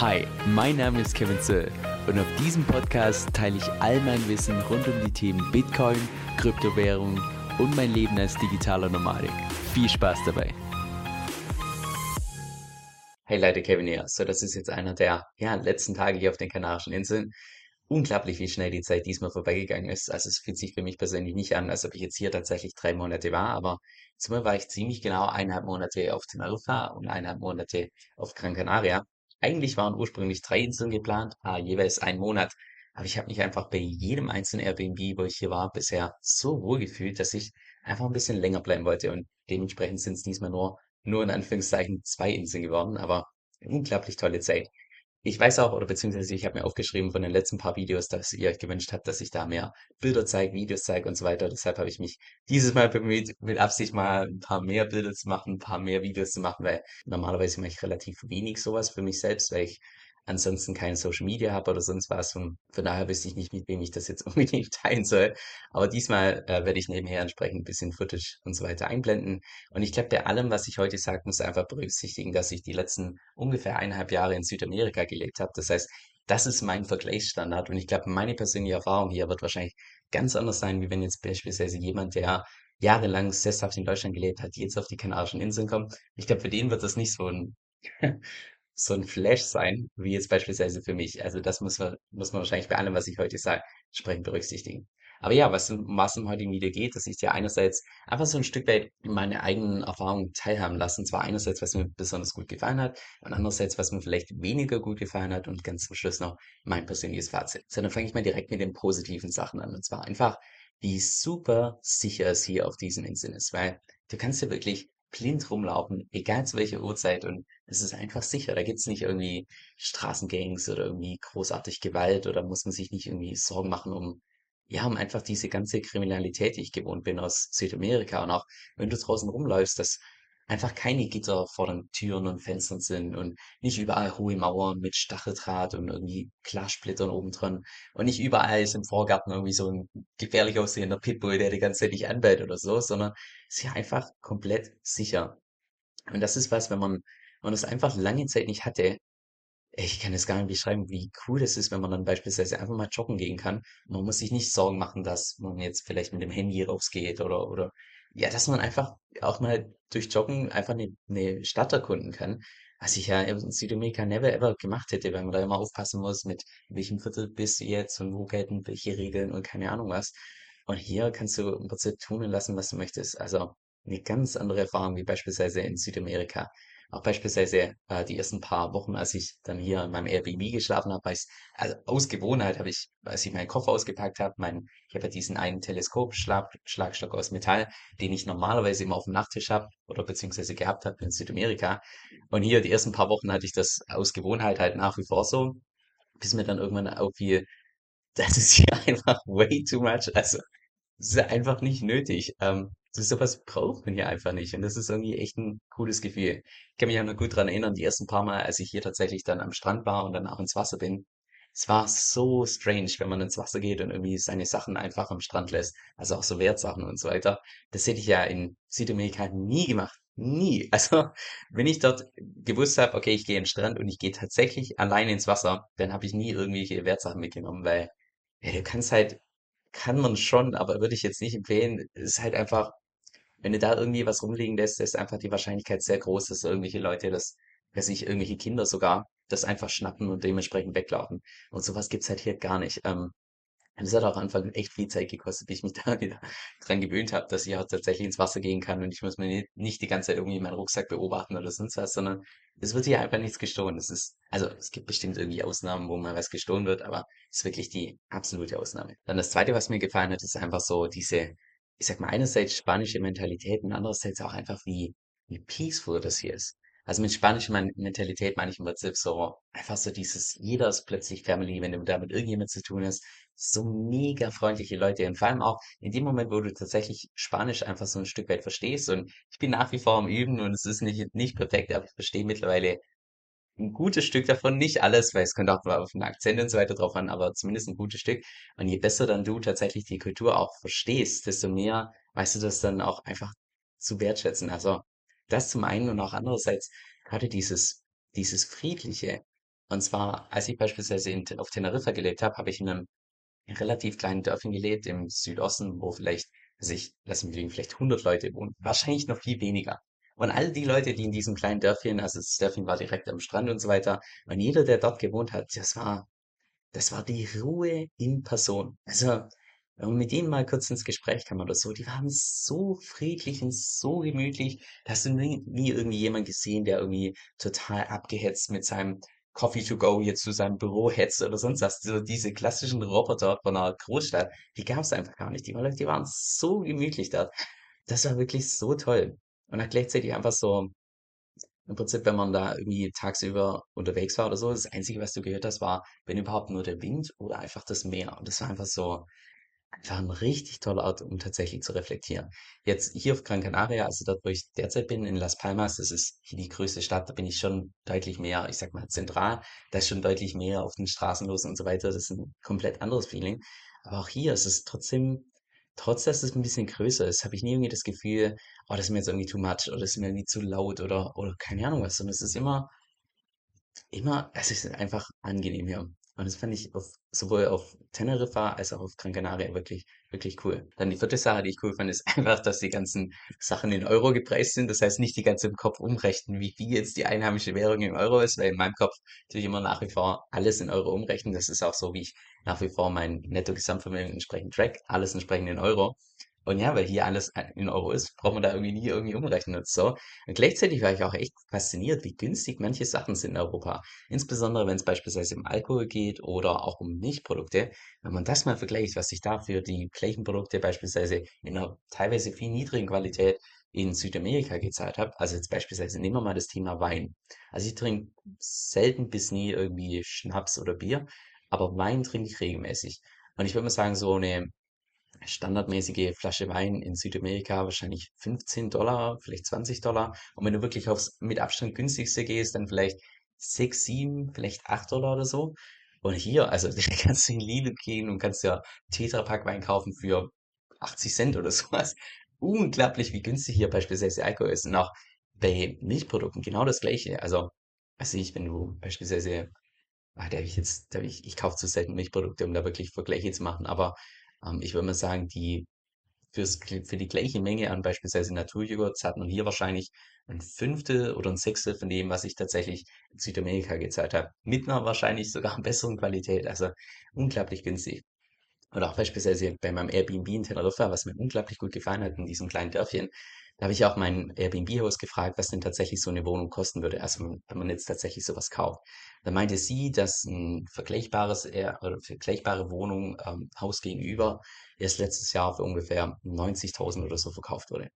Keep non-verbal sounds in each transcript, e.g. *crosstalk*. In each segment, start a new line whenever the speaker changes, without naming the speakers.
Hi, mein Name ist Kevin Zöll und auf diesem Podcast teile ich all mein Wissen rund um die Themen Bitcoin, Kryptowährung und mein Leben als digitaler Nomadik. Viel Spaß dabei!
Hey Leute, Kevin hier. So, das ist jetzt einer der ja, letzten Tage hier auf den Kanarischen Inseln. Unglaublich, wie schnell die Zeit diesmal vorbeigegangen ist. Also es fühlt sich für mich persönlich nicht an, als ob ich jetzt hier tatsächlich drei Monate war, aber zumal war ich ziemlich genau eineinhalb Monate auf Teneriffa und eineinhalb Monate auf Gran Canaria. Eigentlich waren ursprünglich drei Inseln geplant, ah, jeweils ein Monat. Aber ich habe mich einfach bei jedem einzelnen Airbnb, wo ich hier war, bisher so wohl gefühlt, dass ich einfach ein bisschen länger bleiben wollte. Und dementsprechend sind es diesmal nur, nur in Anführungszeichen zwei Inseln geworden, aber unglaublich tolle Zeit. Ich weiß auch, oder beziehungsweise ich habe mir aufgeschrieben von den letzten paar Videos, dass ihr euch gewünscht habt, dass ich da mehr Bilder zeige, Videos zeige und so weiter. Deshalb habe ich mich dieses Mal bemüht, mit Absicht mal ein paar mehr Bilder zu machen, ein paar mehr Videos zu machen, weil normalerweise mache ich relativ wenig sowas für mich selbst, weil ich ansonsten kein Social Media habe oder sonst was. Und von daher wüsste ich nicht, mit wem ich das jetzt *laughs* unbedingt teilen soll. Aber diesmal äh, werde ich nebenher entsprechend ein bisschen Footage und so weiter einblenden. Und ich glaube, bei allem, was ich heute sage, muss einfach berücksichtigen, dass ich die letzten ungefähr eineinhalb Jahre in Südamerika gelebt habe. Das heißt, das ist mein Vergleichsstandard. Und ich glaube, meine persönliche Erfahrung hier wird wahrscheinlich ganz anders sein, wie wenn jetzt beispielsweise jemand, der jahrelang sesshaft in Deutschland gelebt hat, jetzt auf die Kanarischen Inseln kommt. Ich glaube, für den wird das nicht so ein *laughs* so ein Flash sein, wie jetzt beispielsweise für mich. Also das muss man, muss man wahrscheinlich bei allem, was ich heute sage, entsprechend berücksichtigen. Aber ja, was, was im heutigen Video geht, dass ich dir einerseits einfach so ein Stück weit meine eigenen Erfahrungen teilhaben lassen. Zwar einerseits, was mir besonders gut gefallen hat und andererseits, was mir vielleicht weniger gut gefallen hat und ganz zum Schluss noch mein persönliches Fazit. So, dann fange ich mal direkt mit den positiven Sachen an. Und zwar einfach, wie super sicher es hier auf diesen Inseln ist, weil du kannst ja wirklich blind rumlaufen, egal zu welcher Uhrzeit und es ist einfach sicher. Da gibt's nicht irgendwie Straßengangs oder irgendwie großartig Gewalt oder muss man sich nicht irgendwie Sorgen machen um, ja, um einfach diese ganze Kriminalität, die ich gewohnt bin aus Südamerika und auch wenn du draußen rumläufst, dass einfach keine Gitter vor den Türen und Fenstern sind und nicht überall hohe Mauern mit Stacheldraht und irgendwie Glassplittern obendran und nicht überall ist im Vorgarten irgendwie so ein gefährlich aussehender Pitbull, der die ganze Zeit dich anbellt oder so, sondern ist ja einfach komplett sicher. Und das ist was, wenn man, wenn man das einfach lange Zeit nicht hatte, ich kann es gar nicht beschreiben, wie cool das ist, wenn man dann beispielsweise einfach mal joggen gehen kann. Man muss sich nicht Sorgen machen, dass man jetzt vielleicht mit dem Handy rausgeht oder, oder ja, dass man einfach auch mal durch Joggen einfach eine, eine Stadt erkunden kann. Was ich ja in Südamerika never ever gemacht hätte, weil man da immer aufpassen muss, mit welchem Viertel bist du jetzt und wo gelten welche Regeln und keine Ahnung was. Und hier kannst du im Prinzip tun und lassen, was du möchtest. Also eine ganz andere Erfahrung wie beispielsweise in Südamerika. Auch beispielsweise äh, die ersten paar Wochen, als ich dann hier in meinem Airbnb geschlafen habe, also aus Gewohnheit habe ich, als ich meinen Koffer ausgepackt habe, mein, ich habe ja diesen einen Teleskop-Schlagstock aus Metall, den ich normalerweise immer auf dem Nachttisch habe oder beziehungsweise gehabt habe in Südamerika. Und hier die ersten paar Wochen hatte ich das aus Gewohnheit halt nach wie vor so, bis mir dann irgendwann auffiel, *laughs* das ist hier einfach way too much. Also, das ist einfach nicht nötig. Ähm, so sowas braucht man hier einfach nicht. Und das ist irgendwie echt ein cooles Gefühl. Ich kann mich auch noch gut dran erinnern, die ersten paar Mal, als ich hier tatsächlich dann am Strand war und dann auch ins Wasser bin. Es war so strange, wenn man ins Wasser geht und irgendwie seine Sachen einfach am Strand lässt. Also auch so Wertsachen und so weiter. Das hätte ich ja in Südamerika nie gemacht. Nie. *laughs* Also, wenn ich dort gewusst habe, okay, ich gehe in den Strand und ich gehe tatsächlich alleine ins Wasser, dann habe ich nie irgendwelche Wertsachen mitgenommen, weil ja, du kannst halt, kann man schon, aber würde ich jetzt nicht empfehlen. Ist halt einfach wenn du da irgendwie was rumliegen lässt, ist einfach die Wahrscheinlichkeit sehr groß, dass irgendwelche Leute das, dass sich irgendwelche Kinder sogar das einfach schnappen und dementsprechend weglaufen. Und sowas gibt's halt hier gar nicht. Ähm, das hat auch am Anfang echt viel Zeit gekostet, bis ich mich *laughs* da wieder dran gewöhnt habe, dass ich auch tatsächlich ins Wasser gehen kann und ich muss mir nicht, die ganze Zeit irgendwie meinen Rucksack beobachten oder sonst was, sondern es wird hier einfach nichts gestohlen. Das ist, also es gibt bestimmt irgendwie Ausnahmen, wo mal was gestohlen wird, aber es ist wirklich die absolute Ausnahme. Dann das zweite, was mir gefallen hat, ist einfach so diese ich sag mal, einerseits spanische Mentalität und andererseits auch einfach, wie, wie peaceful das hier ist. Also mit spanischer Mentalität meine ich im Prinzip so, einfach so dieses, jeder ist plötzlich Family, wenn du da mit irgendjemand zu tun hast, so mega freundliche Leute und vor allem auch in dem Moment, wo du tatsächlich Spanisch einfach so ein Stück weit verstehst und ich bin nach wie vor am Üben und es ist nicht, nicht perfekt, aber ich verstehe mittlerweile ein gutes Stück davon, nicht alles, weil es kommt auch auf den Akzent und so weiter drauf an, aber zumindest ein gutes Stück. Und je besser dann du tatsächlich die Kultur auch verstehst, desto mehr weißt du das dann auch einfach zu wertschätzen. Also das zum einen und auch andererseits gerade dieses, dieses Friedliche. Und zwar, als ich beispielsweise in, auf Teneriffa gelebt habe, habe ich in einem relativ kleinen Dörfchen gelebt im Südosten, wo vielleicht, also ich, lass mich lügen, vielleicht 100 Leute wohnen, wahrscheinlich noch viel weniger. Und all die Leute, die in diesem kleinen Dörfchen, also das Dörfchen war direkt am Strand und so weiter, und jeder, der dort gewohnt hat, das war, das war die Ruhe in Person. Also, wenn man mit denen mal kurz ins Gespräch kam oder so, die waren so friedlich und so gemütlich. Da hast du nie, nie irgendwie jemand gesehen, der irgendwie total abgehetzt mit seinem Coffee to go jetzt zu seinem Büro hetzt oder sonst was. So diese klassischen Roboter von einer Großstadt, die gab es einfach gar nicht. Die waren so gemütlich dort. Das war wirklich so toll. Und auch gleichzeitig einfach so, im Prinzip, wenn man da irgendwie tagsüber unterwegs war oder so, das Einzige, was du gehört hast, war, wenn überhaupt nur der Wind oder einfach das Meer. Und das war einfach so, Einfach ein richtig toller Ort, um tatsächlich zu reflektieren. Jetzt hier auf Gran Canaria, also dort, wo ich derzeit bin, in Las Palmas, das ist hier die größte Stadt, da bin ich schon deutlich mehr, ich sag mal, zentral. Da ist schon deutlich mehr auf den Straßen los und so weiter. Das ist ein komplett anderes Feeling. Aber auch hier ist es trotzdem, trotz dass es ein bisschen größer ist, habe ich nie irgendwie das Gefühl, oh, das ist mir jetzt irgendwie too much oder das ist mir irgendwie zu laut oder, oder keine Ahnung was, sondern es ist immer, Immer es ist einfach angenehm hier. Und das fand ich auf, sowohl auf Teneriffa als auch auf Gran Canaria wirklich, wirklich cool. Dann die vierte Sache, die ich cool fand, ist *laughs* einfach, dass die ganzen Sachen in Euro gepreist sind. Das heißt nicht die ganze im Kopf umrechnen, wie viel jetzt die einheimische Währung in Euro ist, weil in meinem Kopf tue ich immer nach wie vor alles in Euro umrechnen. Das ist auch so, wie ich nach wie vor mein Netto-Gesamtvermögen entsprechend track. Alles entsprechend in Euro. Und ja, weil hier alles in Euro ist, braucht man da irgendwie nie irgendwie umrechnen und so. Und gleichzeitig war ich auch echt fasziniert, wie günstig manche Sachen sind in Europa. Insbesondere wenn es beispielsweise um Alkohol geht oder auch um Milchprodukte. Wenn man das mal vergleicht, was ich da für die gleichen Produkte beispielsweise in einer teilweise viel niedrigen Qualität in Südamerika gezahlt habe. Also jetzt beispielsweise nehmen wir mal das Thema Wein. Also ich trinke selten bis nie irgendwie Schnaps oder Bier, aber Wein trinke ich regelmäßig. Und ich würde mal sagen, so eine standardmäßige Flasche Wein in Südamerika wahrscheinlich 15 Dollar, vielleicht 20 Dollar. Und wenn du wirklich aufs mit Abstand günstigste gehst, dann vielleicht 6, 7, vielleicht 8 Dollar oder so. Und hier, also *laughs* da kannst du in Lidl gehen und kannst ja Tetra Wein kaufen für 80 Cent oder *laughs* sowas. Unglaublich, wie günstig hier beispielsweise Alkohol ist. Und auch bei Milchprodukten genau das Gleiche. Also, weiß ich, wenn du beispielsweise Ah, da habe ich jetzt, da habe ich, ich kaufe zu selten Milchprodukte, um da wirklich Vergleiche zu machen. Aber ähm, ich würde mal sagen, die fürs, für die gleiche Menge an beispielsweise Naturjoghurt zahlt man hier wahrscheinlich ein Fünftel oder ein Sechstel von dem, was ich tatsächlich in Südamerika gezahlt habe. Mit einer wahrscheinlich sogar *laughs* besseren Qualität. Also unglaublich günstig. Oder auch beispielsweise bei meinem Airbnb in Teneriffa, was mir unglaublich gut gefallen hat in diesem kleinen Dörfchen. Da habe ich auch mein Airbnb-Haus gefragt, was denn tatsächlich so eine Wohnung kosten würde, also wenn man jetzt tatsächlich sowas kauft. Da meinte sie, dass ein vergleichbares Air oder vergleichbare Wohnung, ähm, Haus gegenüber, erst letztes Jahr für ungefähr 90.000 oder so verkauft wurde.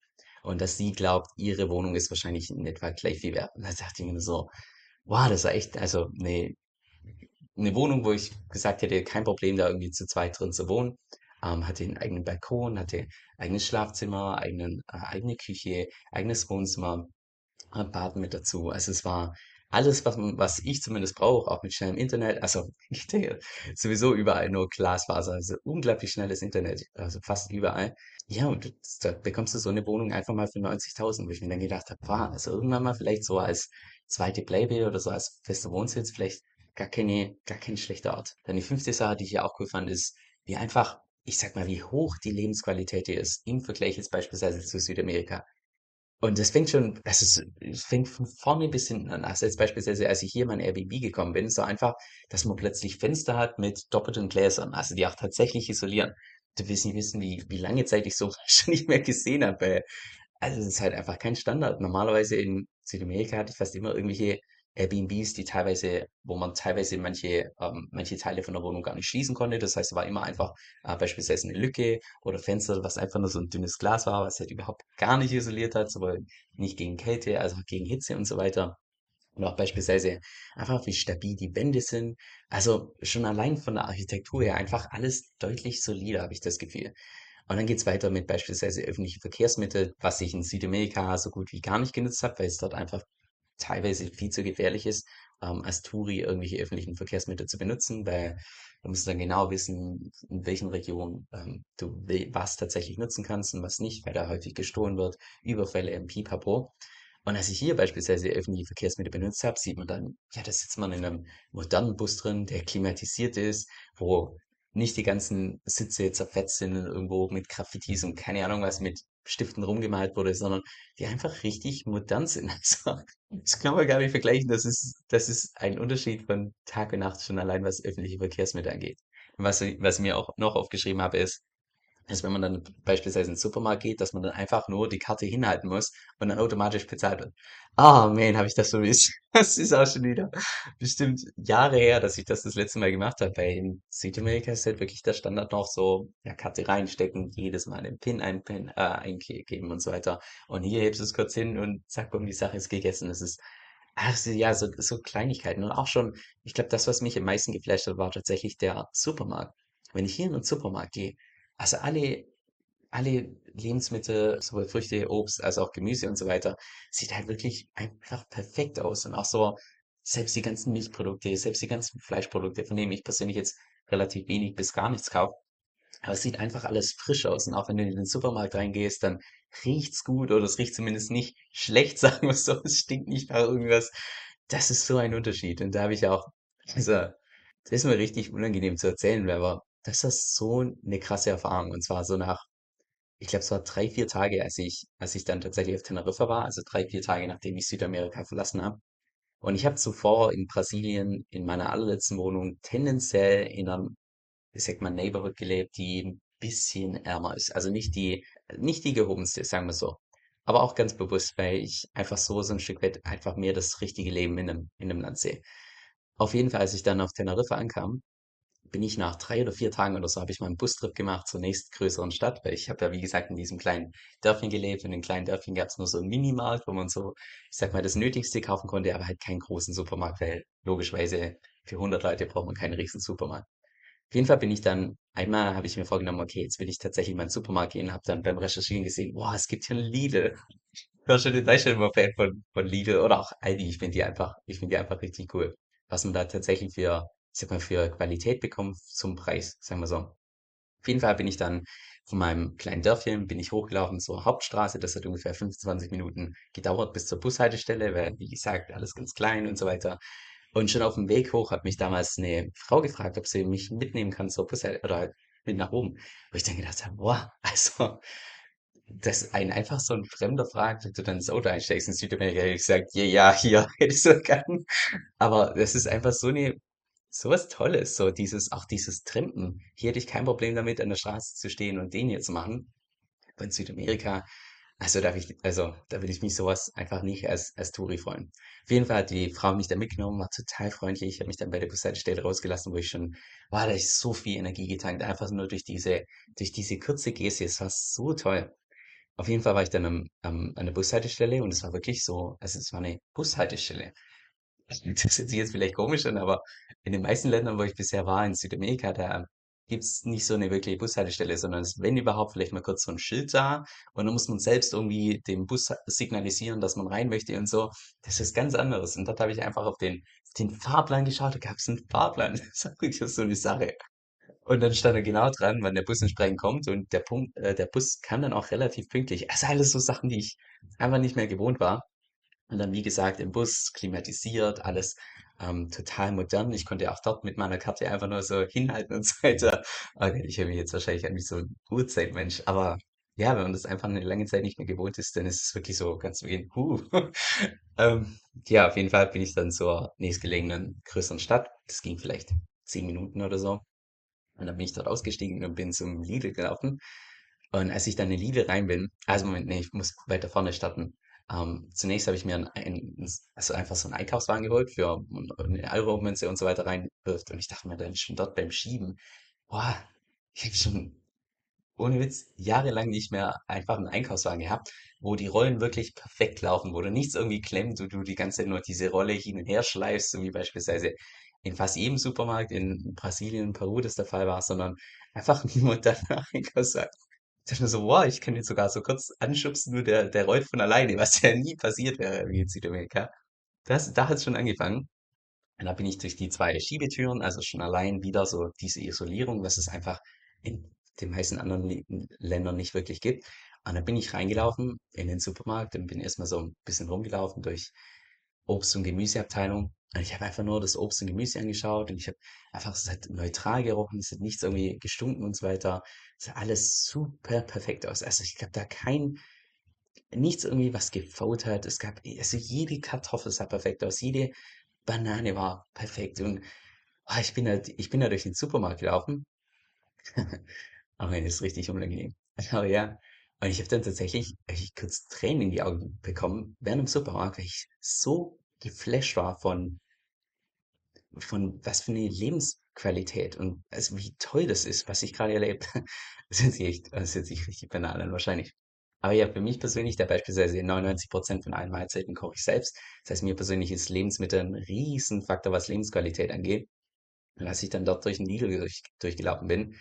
Und dass sie glaubt, ihre Wohnung ist wahrscheinlich in etwa gleich viel wert. Und da dachte ich mir so, wow, das war echt, also eine eine Wohnung, wo ich gesagt hätte, kein Problem, da irgendwie zu zweit drin zu wohnen. Ähm, hatte einen eigenen Balkon, hatte eigenes Schlafzimmer, eigenen, äh, eigene Küche, eigenes Wohnzimmer, äh, Bad mit dazu. Also es war alles, was man, was ich zumindest brauche, auch mit schnellem Internet. Also *laughs* denke, sowieso überall nur Glasfaser, also unglaublich schnelles Internet, also fast überall. Ja, und da bekommst du so eine Wohnung einfach mal für 90.000, wo ich mir dann gedacht habe, wow, also irgendwann mal vielleicht so als zweite Bleibe oder so als fester Wohnsitz vielleicht gar keine, gar kein schlechter Ort. Dann die fünfte Sache, die ich ja auch cool fand, ist, wie einfach, ich sag mal, wie hoch die Lebensqualität hier ist im Vergleich jetzt beispielsweise zu Südamerika. Und das fängt schon, ist, es fängt von vorne bis hinten an. Also jetzt beispielsweise, als ich hier in mein Airbnb gekommen bin, so einfach, dass man plötzlich Fenster hat mit doppelten Gläsern, also die auch tatsächlich isolieren. Du willst nicht wissen, wie, wie lange Zeit ich so *laughs* schon nicht mehr gesehen habe. Also es ist halt einfach kein Standard. Normalerweise in Südamerika hatte ich fast immer irgendwelche Airbnbs, die teilweise, wo man teilweise manche, ähm, manche Teile von der Wohnung gar nicht schließen konnte. Das heißt, es war immer einfach äh, beispielsweise eine Lücke oder Fenster, was einfach nur so ein dünnes Glas war, was halt überhaupt gar nicht isoliert hat, sowohl nicht gegen Kälte, also auch gegen Hitze und so weiter. Und auch beispielsweise einfach, wie stabil die Wände sind. Also schon allein von der Architektur her einfach alles deutlich solider, habe ich das Gefühl. Und dann geht's weiter mit beispielsweise öffentlichen Verkehrsmitteln, was ich in Südamerika so gut wie gar nicht genutzt habe, weil es dort einfach teilweise viel zu gefährlich ist, ähm, als Touri irgendwelche öffentlichen Verkehrsmittel zu benutzen, weil du musst dann genau wissen, in welchen Regionen ähm, du was tatsächlich nutzen kannst und was nicht, weil da häufig gestohlen wird, Überfälle im Pipapo. Und als ich hier beispielsweise öffentliche Verkehrsmittel benutzt habe, sieht man dann, ja, da sitzt man in einem modernen Bus drin, der klimatisiert ist, wo nicht die ganzen Sitze zerfetzt sind und irgendwo mit Graffitis und keine Ahnung was mit Stiften rumgemalt wurde, sondern die einfach richtig modern sind. *laughs* Also, das kann man gar nicht vergleichen. Das ist, das ist ein Unterschied von Tag und Nacht schon allein, was öffentliche Verkehrsmittel angeht. Was, was ich mir auch noch aufgeschrieben habe, ist, ist, wenn man dann beispielsweise in den Supermarkt geht, dass man dann einfach nur die Karte hinhalten muss und dann automatisch bezahlt wird. Ah, man, habe ich das vermisst. *laughs* Das ist auch schon wieder bestimmt Jahre her, dass ich das das letzte Mal gemacht habe. Weil in Südamerika ist halt wirklich der Standard noch so, ja, Karte reinstecken, jedes Mal den PIN einpin, äh, eingeben und so weiter. Und hier hebst du es kurz hin und zack, bumm, die Sache ist gegessen. Das ist, also ja, so, so Kleinigkeiten. Und auch schon, ich glaube, das, was mich am meisten geflasht hat, war tatsächlich der Supermarkt. Wenn ich hier in den Supermarkt gehe, also alle, alle Lebensmittel, sowohl Früchte, Obst als auch Gemüse und so weiter, sieht halt wirklich einfach perfekt aus. Und auch so, selbst die ganzen Milchprodukte, selbst die ganzen Fleischprodukte, von denen ich persönlich jetzt relativ wenig bis gar nichts kaufe. Aber es sieht einfach alles frisch aus. Und auch wenn du in den Supermarkt reingehst, dann riecht's gut oder es riecht zumindest nicht schlecht, *laughs* sagen wir so. Es stinkt nicht nach irgendwas. Das ist so ein Unterschied. Und da habe ich auch, also, das ist mir richtig unangenehm zu erzählen, aber das ist so eine krasse Erfahrung. Und zwar so nach, ich glaube, es war drei, vier Tage, als ich, als ich dann tatsächlich auf Teneriffa war, also drei, vier Tage, nachdem ich Südamerika verlassen habe. Und ich habe zuvor in Brasilien in meiner allerletzten Wohnung tendenziell in einem, wie sagt man, Neighborhood gelebt, die ein bisschen ärmer ist. Also nicht die, nicht die gehobenste, sagen wir so. Aber auch ganz bewusst, weil ich einfach so, so ein Stück weit einfach mehr das richtige Leben in einem, in einem Land sehe. Auf jeden Fall, als ich dann auf Teneriffa ankam, bin ich nach drei oder vier Tagen oder so, habe ich mal einen Bustrip gemacht zur nächstgrößeren Stadt, weil ich habe ja, wie gesagt, in diesem kleinen Dörfchen gelebt. Und in den kleinen Dörfchen gab es nur so einen Minimarkt, wo man so, ich sag mal, das Nötigste kaufen konnte, aber halt keinen großen Supermarkt, weil logischerweise für 100 Leute braucht man keinen riesen Supermarkt. Auf jeden Fall bin ich dann, einmal habe ich mir vorgenommen, okay, jetzt will ich tatsächlich in den Supermarkt gehen, habe dann beim Recherchieren gesehen, boah, es gibt hier einen Lidl. *laughs* Ich war schon in Deutschland immer Fan von, von Lidl oder auch Aldi. Ich finde die einfach, ich finde die einfach richtig cool. Was man da tatsächlich für sag mal, für Qualität bekommen zum Preis, sagen wir so. Auf jeden Fall bin ich dann von meinem kleinen Dörfchen bin ich hochgelaufen zur Hauptstraße. Das hat ungefähr 25 Minuten gedauert bis zur Bushaltestelle, weil, wie gesagt, alles ganz klein und so weiter. Und schon auf dem Weg hoch hat mich damals eine Frau gefragt, ob sie mich mitnehmen kann zur Bushaltestelle oder halt mit nach oben. Wo ich dann gedacht habe, boah, *laughs* also, dass ein einfach so ein Fremder fragt, ob du dann ins Auto einsteigst in Südamerika, hätte ich gesagt, ja, ja, hier *laughs* hätte ich so gern. Aber das ist einfach so eine so was Tolles, so dieses, auch dieses Trampen. Hier hätte ich kein Problem damit, an der Straße zu stehen und den hier zu machen. Aber in Südamerika, also da ich, also da will ich mich sowas einfach nicht als, als Touri freuen. Auf jeden Fall hat die Frau mich da mitgenommen, war total freundlich. Ich habe mich dann bei der Bushaltestelle rausgelassen, wo ich schon, war da ich so viel Energie getankt, einfach nur durch diese, durch diese kurze Geste. Es war so toll. Auf jeden Fall war ich dann am, am, an der Bushaltestelle und es war wirklich so, also es war eine Bushaltestelle. Das *laughs* hört sich jetzt vielleicht komisch an, aber in den meisten Ländern, wo ich bisher war, in Südamerika, da gibt's nicht so eine wirkliche Bushaltestelle, sondern es ist, wenn überhaupt, vielleicht mal kurz so ein Schild da und dann muss man selbst irgendwie dem Bus signalisieren, dass man rein möchte und so. Das ist ganz anderes. Und dort habe ich einfach auf den, den Fahrplan geschaut, da gab es einen Fahrplan. *laughs* Das ist wirklich so eine Sache. Und dann stand er genau dran, wann der Bus entsprechend kommt und der Punkt, äh, der Bus kam dann auch relativ pünktlich. Also alles so Sachen, die ich einfach nicht mehr gewohnt war. Und dann, wie gesagt, im Bus klimatisiert, alles ähm, total modern. Ich konnte auch dort mit meiner Karte einfach nur so hinhalten und so weiter. Okay, ich höre mich jetzt wahrscheinlich an wie so ein Urzeitmensch, aber ja, wenn man das einfach eine lange Zeit nicht mehr gewohnt ist, dann ist es wirklich so ganz wie ein Huh. *laughs* ähm, ja, auf jeden Fall bin ich dann zur nächstgelegenen größeren Stadt. Das ging vielleicht zehn Minuten oder so. Und dann bin ich dort ausgestiegen und bin zum Lidl gelaufen. Und als ich dann in Lidl rein bin, also Moment, nee, ich muss weiter vorne starten. Ähm, zunächst habe ich mir ein, ein, also einfach so einen Einkaufswagen geholt für eine Euro-Münze und so weiter reinwirft. Und ich dachte mir dann schon dort beim Schieben, boah, ich habe schon ohne Witz jahrelang nicht mehr einfach einen Einkaufswagen gehabt, wo die Rollen wirklich perfekt laufen, wo du nichts irgendwie klemmt, wo du die ganze Zeit nur diese Rolle hin und her schleifst, so wie beispielsweise in fast jedem Supermarkt in Brasilien und Peru das der Fall war, sondern einfach *laughs* ein moderner Einkaufswagen. Ich dachte mir so, wow, ich kann jetzt sogar so kurz anschubsen, nur der, der rollt von alleine, was ja nie passiert wäre wie in Südamerika. Das, da hat es schon angefangen. Und da bin ich durch die zwei Schiebetüren, also schon allein wieder so diese Isolierung, was es einfach in den meisten anderen Ländern nicht wirklich gibt. Und dann bin ich reingelaufen in den Supermarkt und bin erstmal so ein bisschen rumgelaufen durch Obst- und Gemüseabteilung. Und ich habe einfach nur das Obst und Gemüse angeschaut und ich habe einfach, es hat neutral gerochen, es hat nichts irgendwie gestunken und so weiter. Es sah alles super perfekt aus. Also ich glaube, da kein, nichts irgendwie, was gefaut hat. Es gab, also jede Kartoffel sah perfekt aus, jede Banane war perfekt. Und ah, ich bin halt, ich bin da durch den Supermarkt gelaufen. *laughs* Aber das ist richtig unangenehm. *laughs* Aber ja, und ich habe dann tatsächlich ich kurz Tränen in die Augen bekommen während dem Supermarkt, weil ich so geflasht war von, von was für eine Lebensqualität und also wie toll das ist, was ich gerade erlebt. *laughs* Das ist echt, das ist jetzt richtig banal an wahrscheinlich. Aber ja, für mich persönlich, da beispielsweise 99% von allen Mahlzeiten koche ich selbst. Das heißt, mir persönlich ist Lebensmittel ein Riesenfaktor, was Lebensqualität angeht. Und als ich dann dort durch den Lidl durch, durchgelaufen bin,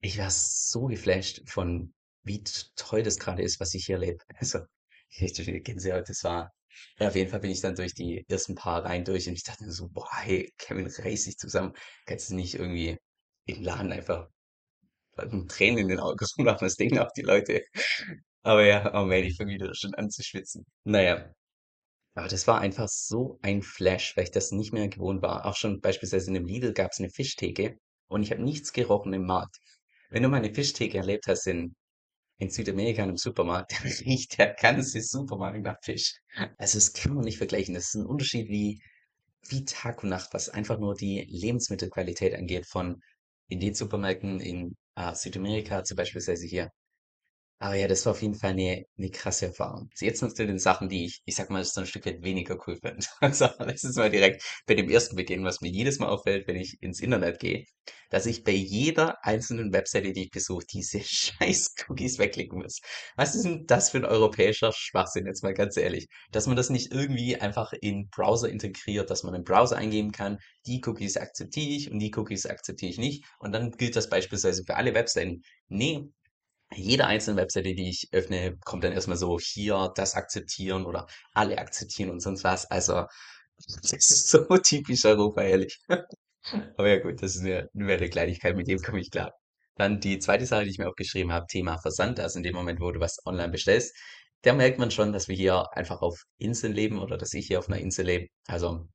ich war so geflasht von, wie toll das gerade ist, was ich hier erlebe. *laughs* Also, ich richtig viele Gänsehaut, das war, ja, auf jeden Fall bin ich dann durch die ersten paar Reihen durch und ich dachte mir so, boah, hey, Kevin, reiß dich zusammen. Kannst du nicht irgendwie im Laden einfach Tränen in den Augen *laughs* rumlaufen, das denken auch die Leute. Aber ja, oh man, ich fange wieder schon an zu schwitzen. Naja, aber das war einfach so ein Flash, weil ich das nicht mehr gewohnt war. Auch schon beispielsweise in dem Lidl gab es eine Fischtheke und ich habe nichts gerochen im Markt. Wenn du mal eine Fischtheke erlebt hast in, in Südamerika in einem Supermarkt, *laughs* dann riecht der ganze Supermarkt nach Fisch. Also das kann man nicht vergleichen. Das ist ein Unterschied wie, wie Tag und Nacht, was einfach nur die Lebensmittelqualität angeht von in den Supermärkten in äh, Südamerika, zum beispielsweise hier. Aber ja, das war auf jeden Fall eine, eine krasse Erfahrung. So, jetzt noch zu den Sachen, die ich, ich sag mal, so ein Stück weit weniger cool finde. *laughs* Also, lass uns mal direkt bei dem ersten beginnen, was mir jedes Mal auffällt, wenn ich ins Internet gehe, dass ich bei jeder einzelnen Webseite, die ich besuche, diese *laughs* scheiß Cookies wegklicken muss. Was ist denn das für ein europäischer Schwachsinn, jetzt mal ganz ehrlich? Dass man das nicht irgendwie einfach in Browser integriert, dass man im Browser eingeben kann, die Cookies akzeptiere ich und die Cookies akzeptiere ich nicht. Und dann gilt das beispielsweise für alle Webseiten. Nee, jede einzelne Webseite, die ich öffne, kommt dann erstmal so, hier, das akzeptieren oder alle akzeptieren und sonst was. Also, *laughs* das ist so typisch Europa, ehrlich. *laughs* Aber ja gut, das ist eine, eine Kleinigkeit, mit dem komme ich klar. Dann die zweite Sache, die ich mir aufgeschrieben habe, Thema Versand. Also in dem Moment, wo du was online bestellst, da merkt man schon, dass wir hier einfach auf Inseln leben oder dass ich hier auf einer Insel lebe. Also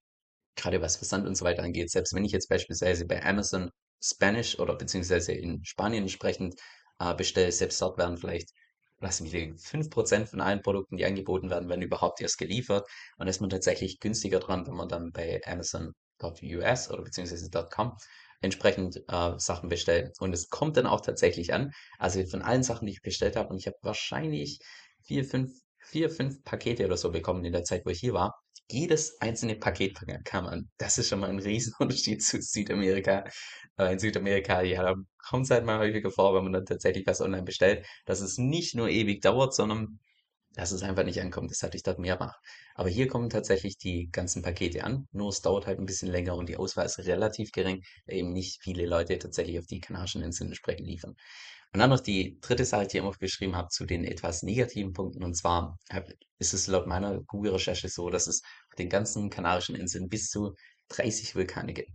gerade was Versand und so weiter angeht. Selbst wenn ich jetzt beispielsweise bei Amazon Spanish oder beziehungsweise in Spanien entsprechend äh, bestelle, selbst dort werden vielleicht, lass mich liegen, 5% von allen Produkten, die angeboten werden, werden überhaupt erst geliefert. Und ist man tatsächlich günstiger dran, wenn man dann bei Amazon.us oder beziehungsweise .com entsprechend äh, Sachen bestellt. Und es kommt dann auch tatsächlich an. Also von allen Sachen, die ich bestellt habe, und ich habe wahrscheinlich vier, fünf, vier, fünf Pakete oder so bekommen in der Zeit, wo ich hier war, jedes einzelne Paket kam an. Das ist schon mal ein Riesenunterschied zu Südamerika. Äh, in Südamerika, ja, da kommt es halt mal häufiger vor, wenn man dann tatsächlich was online bestellt, dass es nicht nur ewig dauert, sondern dass es einfach nicht ankommt. Das hatte ich dort mehrfach. Aber hier kommen tatsächlich die ganzen Pakete an. Nur es dauert halt ein bisschen länger und die Auswahl ist relativ gering, weil eben nicht viele Leute tatsächlich auf die Kanarischen Inseln entsprechend liefern. Und dann noch die dritte Sache, die ich immer geschrieben habe, zu den etwas negativen Punkten. Und zwar ist es laut meiner Google-Recherche so, dass es auf den ganzen Kanarischen Inseln bis zu 30 Vulkane gibt.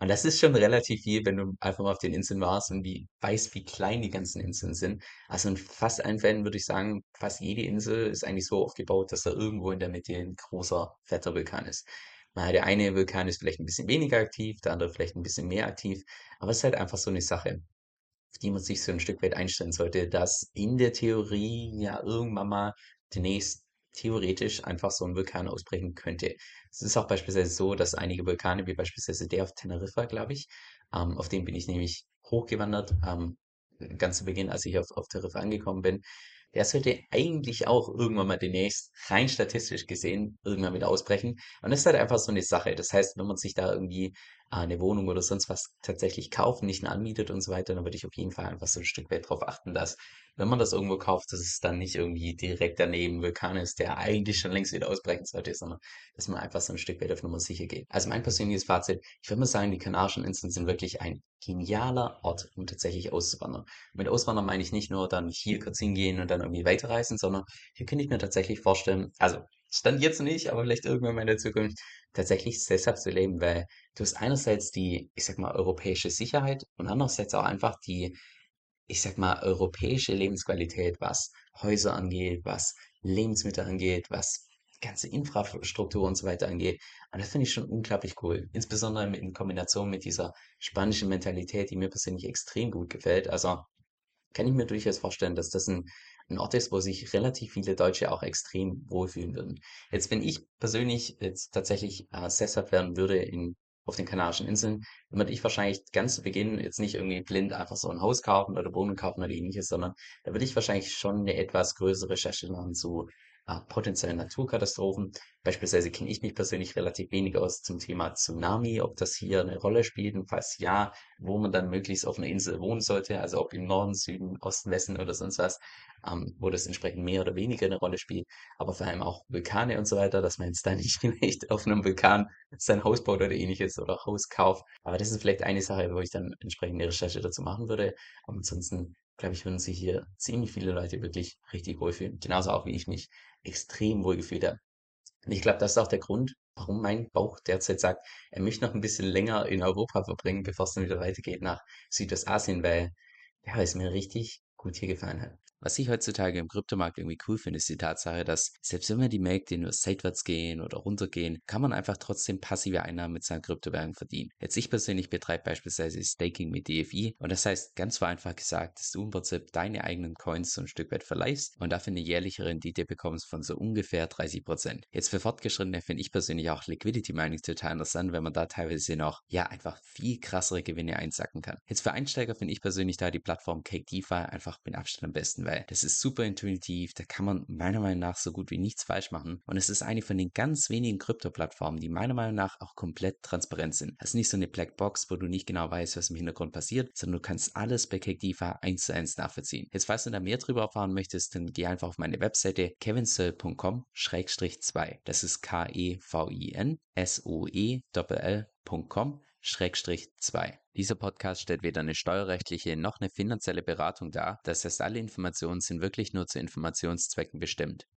Und das ist schon relativ viel, wenn du einfach mal auf den Inseln warst und wie weißt, wie klein die ganzen Inseln sind. Also in fast allen Fällen würde ich sagen, fast jede Insel ist eigentlich so aufgebaut, dass da irgendwo in der Mitte ein großer, fetter Vulkan ist. Mal der eine Vulkan ist vielleicht ein bisschen weniger aktiv, der andere vielleicht ein bisschen mehr aktiv, aber es ist halt einfach so eine Sache auf die man sich so ein Stück weit einstellen sollte, dass in der Theorie ja irgendwann mal demnächst theoretisch einfach so ein Vulkan ausbrechen könnte. Es ist auch beispielsweise so, dass einige Vulkane, wie beispielsweise der auf Teneriffa, glaube ich, ähm, auf den bin ich nämlich hochgewandert, ähm, ganz zu Beginn, als ich auf, auf Teneriffa angekommen bin, der sollte eigentlich auch irgendwann mal demnächst, rein statistisch gesehen, irgendwann wieder ausbrechen. Und das ist halt einfach so eine Sache. Das heißt, wenn man sich da irgendwie eine Wohnung oder sonst was tatsächlich kauft, nicht anmietet und so weiter, dann würde ich auf jeden Fall einfach so ein Stück weit darauf achten, dass, wenn man das irgendwo kauft, dass es dann nicht irgendwie direkt daneben Vulkan ist, der eigentlich schon längst wieder ausbrechen sollte, sondern dass man einfach so ein Stück weit auf Nummer sicher geht. Also mein persönliches Fazit, ich würde mal sagen, die Kanarischen Inseln sind wirklich ein genialer Ort, um tatsächlich auszuwandern. Mit Auswandern meine ich nicht nur dann hier kurz hingehen und dann irgendwie weiterreisen, sondern hier könnte ich mir tatsächlich vorstellen, also Stand jetzt nicht, aber vielleicht irgendwann mal in der Zukunft tatsächlich sesshaft zu leben, weil du hast einerseits die, ich sag mal, europäische Sicherheit und andererseits auch einfach die ich sag mal, europäische Lebensqualität, was Häuser angeht, was Lebensmittel angeht, was ganze Infrastruktur und so weiter angeht. Und das finde ich schon unglaublich cool. Insbesondere in Kombination mit dieser spanischen Mentalität, die mir persönlich extrem gut gefällt. Also kann ich mir durchaus vorstellen, dass das ein, ein Ort ist, wo sich relativ viele Deutsche auch extrem wohlfühlen würden. Jetzt, wenn ich persönlich jetzt tatsächlich äh, sesshaft werden würde in, auf den Kanarischen Inseln, würde ich wahrscheinlich ganz zu Beginn jetzt nicht irgendwie blind einfach so ein Haus kaufen oder Wohnung kaufen oder ähnliches, sondern da würde ich wahrscheinlich schon eine etwas größere Recherche machen zu potenziellen Naturkatastrophen. Beispielsweise kenne ich mich persönlich relativ wenig aus zum Thema Tsunami, ob das hier eine Rolle spielt und falls ja, wo man dann möglichst auf einer Insel wohnen sollte, also ob im Norden, Süden, Osten, Westen oder sonst was, ähm, wo das entsprechend mehr oder weniger eine Rolle spielt, aber vor allem auch Vulkane und so weiter, dass man jetzt da *laughs* nicht vielleicht auf einem Vulkan sein Haus baut oder ähnliches oder Haus kauft. Aber das ist vielleicht eine Sache, wo ich dann entsprechende Recherche dazu machen würde. Aber ansonsten glaube ich, würden sich hier ziemlich viele Leute wirklich richtig wohlfühlen. Genauso auch wie ich mich extrem wohl gefühlt habe. Und ich glaube, das ist auch der Grund, warum mein Bauch derzeit sagt, er möchte noch ein bisschen länger in Europa verbringen, bevor es dann wieder weitergeht nach Südostasien, weil ja, es mir richtig gut hier gefallen hat.
Was ich heutzutage im Kryptomarkt irgendwie cool finde, ist die Tatsache, dass selbst wenn wir die Märkte nur seitwärts gehen oder runtergehen, kann man einfach trotzdem passive Einnahmen mit seinen Kryptowährungen verdienen. Jetzt ich persönlich betreibe beispielsweise Staking mit DFI und das heißt ganz vereinfacht gesagt, dass du im Prinzip deine eigenen Coins so ein Stück weit verleihst und dafür eine jährliche Rendite bekommst von so ungefähr 30%. Jetzt für Fortgeschrittene finde ich persönlich auch Liquidity Mining total interessant, wenn man da teilweise noch ja einfach viel krassere Gewinne einsacken kann. Jetzt für Einsteiger finde ich persönlich da die Plattform Cake DeFi einfach mit Abstand am besten, weil das ist super intuitiv, da kann man meiner Meinung nach so gut wie nichts falsch machen und es ist eine von den ganz wenigen Krypto-Plattformen, die meiner Meinung nach auch komplett transparent sind. Ist nicht so eine Blackbox, wo du nicht genau weißt, was im Hintergrund passiert, sondern du kannst alles bei CakeDeFi eins zu eins nachvollziehen. Jetzt, falls du da mehr drüber erfahren möchtest, dann geh einfach auf meine Webseite kevinsoe.com-2. Das ist K-E-V-I-N S-O-E-L-L.com Schrägstrich 2. Dieser Podcast stellt weder eine steuerrechtliche noch eine finanzielle Beratung dar. Das heißt, alle Informationen sind wirklich nur zu Informationszwecken bestimmt.